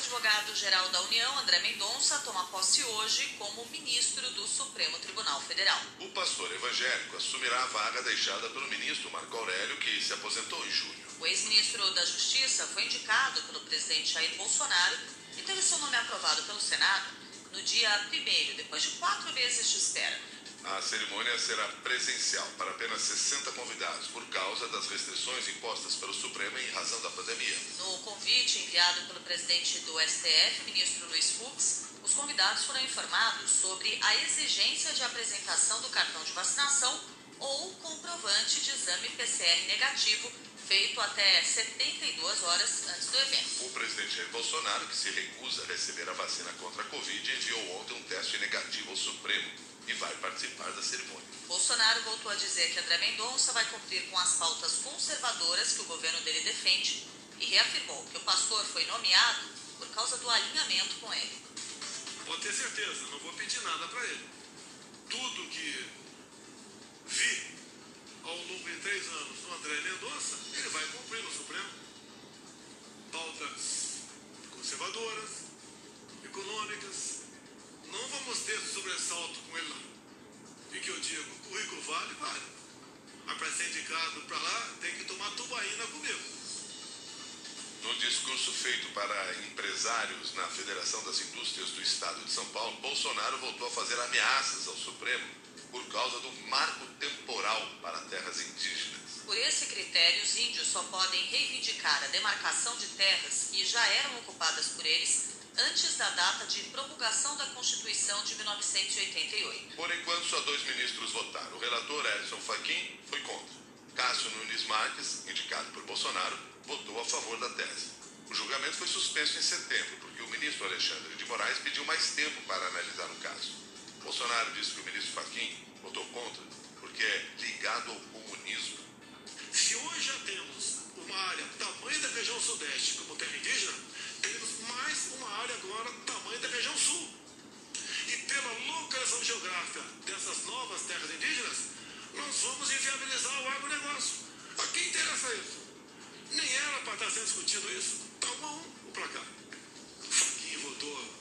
ex-advogado-geral da União, André Mendonça, toma posse hoje como ministro do Supremo Tribunal Federal. O pastor evangélico assumirá a vaga deixada pelo ministro Marco Aurélio, que se aposentou em julho. O ex-ministro da Justiça foi indicado pelo presidente Jair Bolsonaro e teve seu nome aprovado pelo Senado no dia 1 depois de quatro meses de espera. A cerimônia será presencial para apenas 60 convidados, por causa das restrições impostas pelo Supremo em razão da pandemia. No convite enviado pelo presidente do STF, ministro Luiz Fux, os convidados foram informados sobre a exigência de apresentação do cartão de vacinação ou comprovante de exame PCR negativo feito até 72 horas antes do evento. O presidente Jair Bolsonaro, que se recusa a receber a vacina contra a Covid, enviou ontem um teste negativo ao Supremo e vai participar da cerimônia. Bolsonaro voltou a dizer que André Mendonça vai cumprir com as pautas conservadoras que o governo dele defende e reafirmou que o pastor foi nomeado por causa do alinhamento com ele. Pode ter certeza, não vou pedir nada para ele. Tudo que vi ao longo de três anos no André Mendonça, ele vai cumprir no Supremo. Pautas conservadoras, econômicas, não vamos ter sobressalto com ele lá. Que eu digo, currículo vale, vale. Mas para ser indicado para lá, tem que tomar tubaína comigo. No discurso feito para empresários na Federação das Indústrias do Estado de São Paulo, Bolsonaro voltou a fazer ameaças ao Supremo por causa do marco temporal para terras indígenas. Por esse critério, os índios só podem reivindicar a demarcação de terras que já eram ocupadas por eles antes da data de promulgação da Constituição de 1988. Por enquanto, só dois ministros votaram. O relator Edson Fachin foi contra. Cássio Nunes Marques, indicado por Bolsonaro, votou a favor da tese. O julgamento foi suspenso em setembro, porque o ministro Alexandre de Moraes pediu mais tempo para analisar o caso. Bolsonaro disse que o ministro Fachin votou contra porque é ligado ao comunismo. Se hoje já temos uma área tamanho da região sudeste como terra indígena, uma área agora tamanho da região sul. E pela localização geográfica dessas novas terras indígenas, nós vamos inviabilizar o agronegócio. A quem interessa isso? Nem era para estar sendo discutido isso. Está um a um o placar. Faquinha votou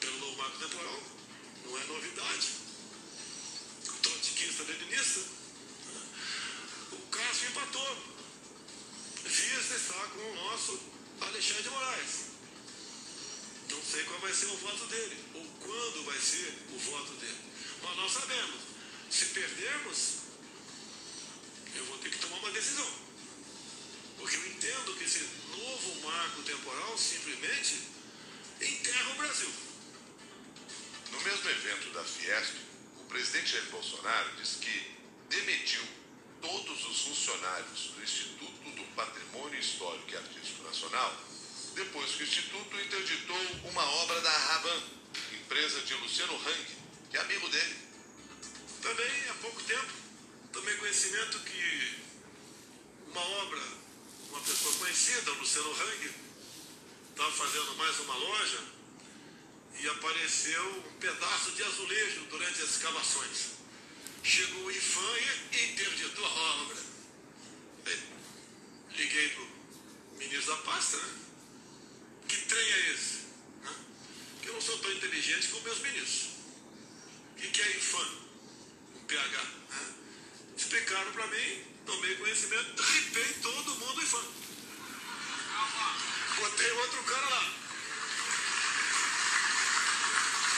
pelo novo marco temporal. Não é novidade. Trotskista leninista. O Cássio empatou. Vias está com o nosso Alexandre de Moraes. Sei qual vai ser o voto dele, ou quando vai ser o voto dele. Mas nós sabemos, se perdermos, eu vou ter que tomar uma decisão. Porque eu entendo que esse novo marco temporal simplesmente enterra o Brasil. No mesmo evento da Fiesp, o presidente Jair Bolsonaro disse que demitiu todos os funcionários do Instituto do Patrimônio Histórico e Artístico Nacional depois que o Instituto interditou uma obra da Raban, empresa de Luciano Hang, que é amigo dele. Também há pouco tempo tomei conhecimento que uma obra, uma pessoa conhecida, Luciano Hang, estava fazendo mais uma loja e apareceu um pedaço de azulejo durante as escavações. Chegou o IFAM e interditou a obra. Liguei para o ministro da pasta, né? Que trem é esse? Né? Que eu não sou tão inteligente como meus ministros. O que, que é IFAM? Um PH. Né? Explicaram para mim, tomei conhecimento, ripei todo mundo IFAM. Botei outro cara lá.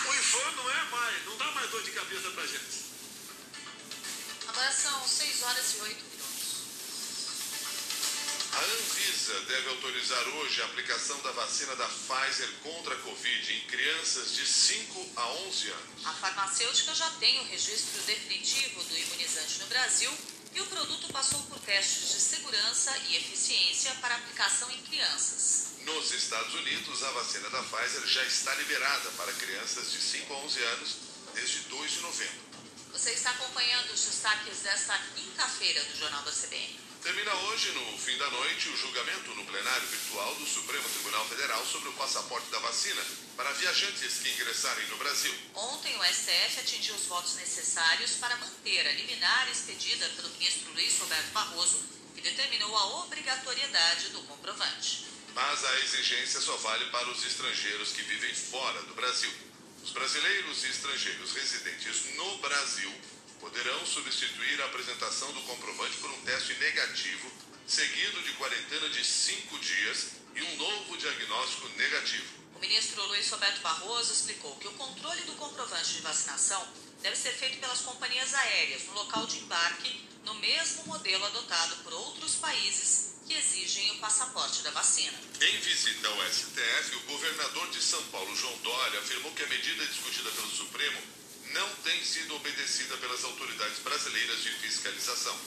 O IFAM não é mais, não dá mais dor de cabeça pra gente. Agora são 6 horas e 8 Anvisa deve autorizar hoje a aplicação da vacina da Pfizer contra a Covid em crianças de 5 a 11 anos. A farmacêutica já tem o registro definitivo do imunizante no Brasil e o produto passou por testes de segurança e eficiência para aplicação em crianças. Nos Estados Unidos, a vacina da Pfizer já está liberada para crianças de 5 a 11 anos desde 2 de novembro. Você está acompanhando os destaques desta quinta-feira do Jornal da CBN. Termina hoje, no fim da noite, o julgamento no plenário virtual do Supremo Tribunal Federal sobre o passaporte da vacina para viajantes que ingressarem no Brasil. Ontem, o STF atingiu os votos necessários para manter a liminar expedida pelo ministro Luiz Roberto Barroso, que determinou a obrigatoriedade do comprovante. Mas a exigência só vale para os estrangeiros que vivem fora do Brasil. Os brasileiros e estrangeiros residentes no Brasil poderão substituir a apresentação do comprovante por um teste negativo, seguido de quarentena de cinco dias e um novo diagnóstico negativo. O ministro Luiz Roberto Barroso explicou que o controle do comprovante de vacinação deve ser feito pelas companhias aéreas no local de embarque, no mesmo modelo adotado por outros países que exigem o passaporte da vacina. Em visita ao STF, o governador de São Paulo, João Dória, afirmou que a medida discutida pelo Supremo não tem sido obedecida pelas autoridades brasileiras de fiscalização.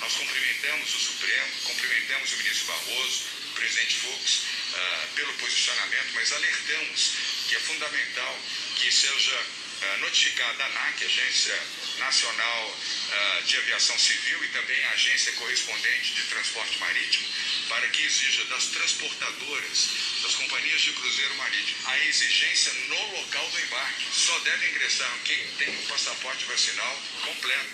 Nós cumprimentamos o Supremo, cumprimentamos o ministro Barroso, o presidente Fux, uh, pelo posicionamento, mas alertamos que é fundamental que seja uh, notificada a ANAC, Agência Nacional uh, de Aviação Civil, e também a agência correspondente de transporte marítimo, para que exija das transportadoras, das companhias de cruzeiro marítimo, a exigência no local do embarque. Só deve ingressar quem tem o passaporte vacinal completo.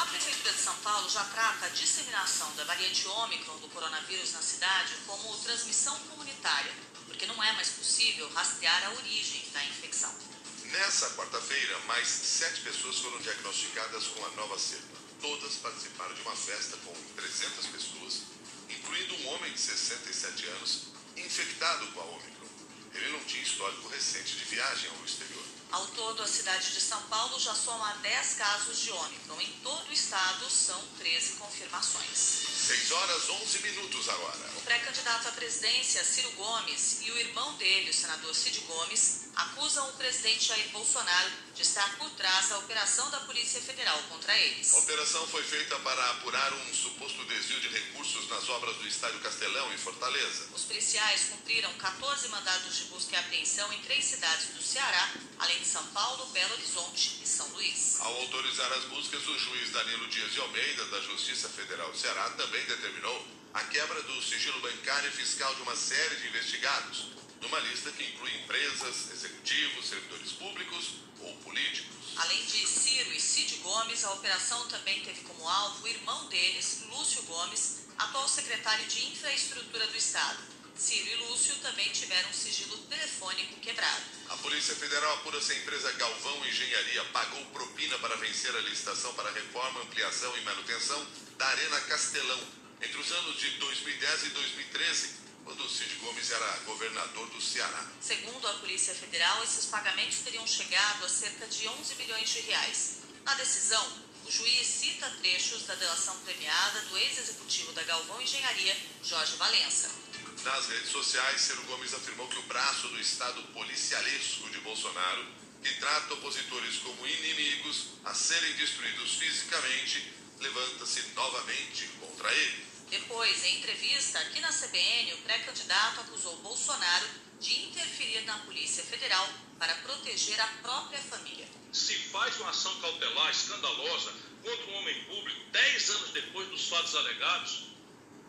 A Prefeitura de São Paulo já trata a disseminação da variante Ômicron do coronavírus na cidade como transmissão comunitária, porque não é mais possível rastrear a origem da infecção. Nessa quarta-feira, mais sete pessoas foram diagnosticadas com a nova cepa. Todas participaram de uma festa com 300 pessoas, incluindo um homem de 67 anos infectado com a Ômicron. Ele não tinha histórico recente de viagem ao exterior. Ao todo, a cidade de São Paulo já soma 10 casos de Ômicron. Em todo o estado, são 13 confirmações. 6 horas 11 minutos agora. O pré-candidato à presidência, Ciro Gomes, e o irmão dele, o senador Cid Gomes, acusam o presidente Jair Bolsonaro de estar por trás da operação da Polícia Federal contra eles. A operação foi feita para apurar um suposto desvio de recursos nas obras do Estádio Castelão, em Fortaleza. Os policiais cumpriram 14 mandados de busca e apreensão em três cidades do Ceará, além de São Paulo, Belo Horizonte e São Luís. Ao autorizar as buscas, o juiz Danilo Dias de Almeida, da Justiça Federal do Ceará, também determinou a quebra do sigilo bancário e fiscal de uma série de investigados, numa lista que inclui empresas, executivos, servidores públicos ou políticos. Além de Ciro e Cid Gomes, a operação também teve como alvo o irmão deles, Lúcio Gomes, atual secretário de Infraestrutura do Estado. Ciro e Lúcio também tiveram um sigilo telefônico quebrado. A Polícia Federal apura se a empresa Galvão Engenharia pagou propina para vencer a licitação para reforma, ampliação e manutenção da Arena Castelão entre os anos de 2010 e 2013, quando o Cid Gomes era governador do Ceará. Segundo a Polícia Federal, esses pagamentos teriam chegado a cerca de 11 milhões de reais. Na decisão, o juiz cita trechos da delação premiada do ex-executivo da Galvão Engenharia, Jorge Valença. Nas redes sociais, Ciro Gomes afirmou que o braço do Estado policialesco de Bolsonaro, que trata opositores como inimigos a serem destruídos fisicamente, levanta-se novamente contra ele. Depois, em entrevista aqui na CBN, o pré-candidato acusou Bolsonaro de interferir na Polícia Federal para proteger a própria família. Se faz uma ação cautelar escandalosa contra um homem público dez anos depois dos fatos alegados,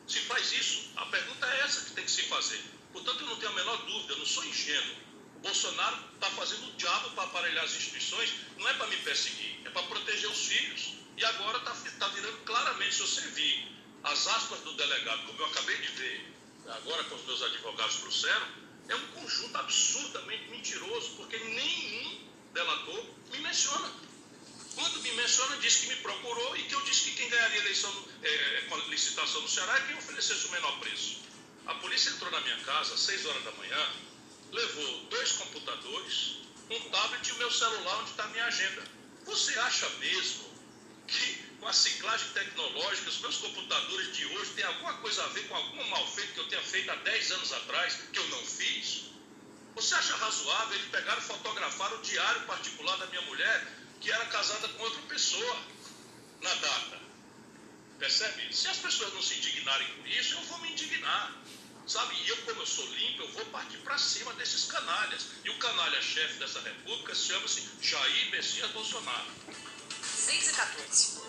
se faz isso, a pergunta é essa que tem que se fazer. Portanto, eu não tenho a menor dúvida, eu não sou ingênuo. O Bolsonaro está fazendo o diabo para aparelhar as instituições, não é para me perseguir, é para proteger os filhos. E agora está tá virando claramente, se vir as aspas do delegado, como eu acabei de ver agora com os meus advogados trouxeram, é um conjunto absurdamente mentiroso, porque nenhum delator me menciona. Quando me menciona, diz que me procurou e que eu disse que quem ganharia eleição é, licitação no Ceará é quem oferecesse o menor preço. A polícia entrou na minha casa às 6 horas da manhã, levou dois computadores, um tablet e o meu celular onde está a minha agenda. Você acha mesmo que com a ciclagem tecnológica, os meus computadores de hoje têm alguma coisa a ver com algum mal feito que eu tenha feito há 10 anos atrás, que eu não fiz? Você acha razoável eles pegaram e fotografaram o diário particular da minha mulher, que era casada com outra pessoa, na data? Percebe? Se as pessoas não se indignarem com isso, eu vou me indignar. Sabe? E eu, como eu sou limpo, eu vou partir para cima desses canalhas. E o canalha-chefe dessa república chama-se Jair Messias Bolsonaro. 6 e 14.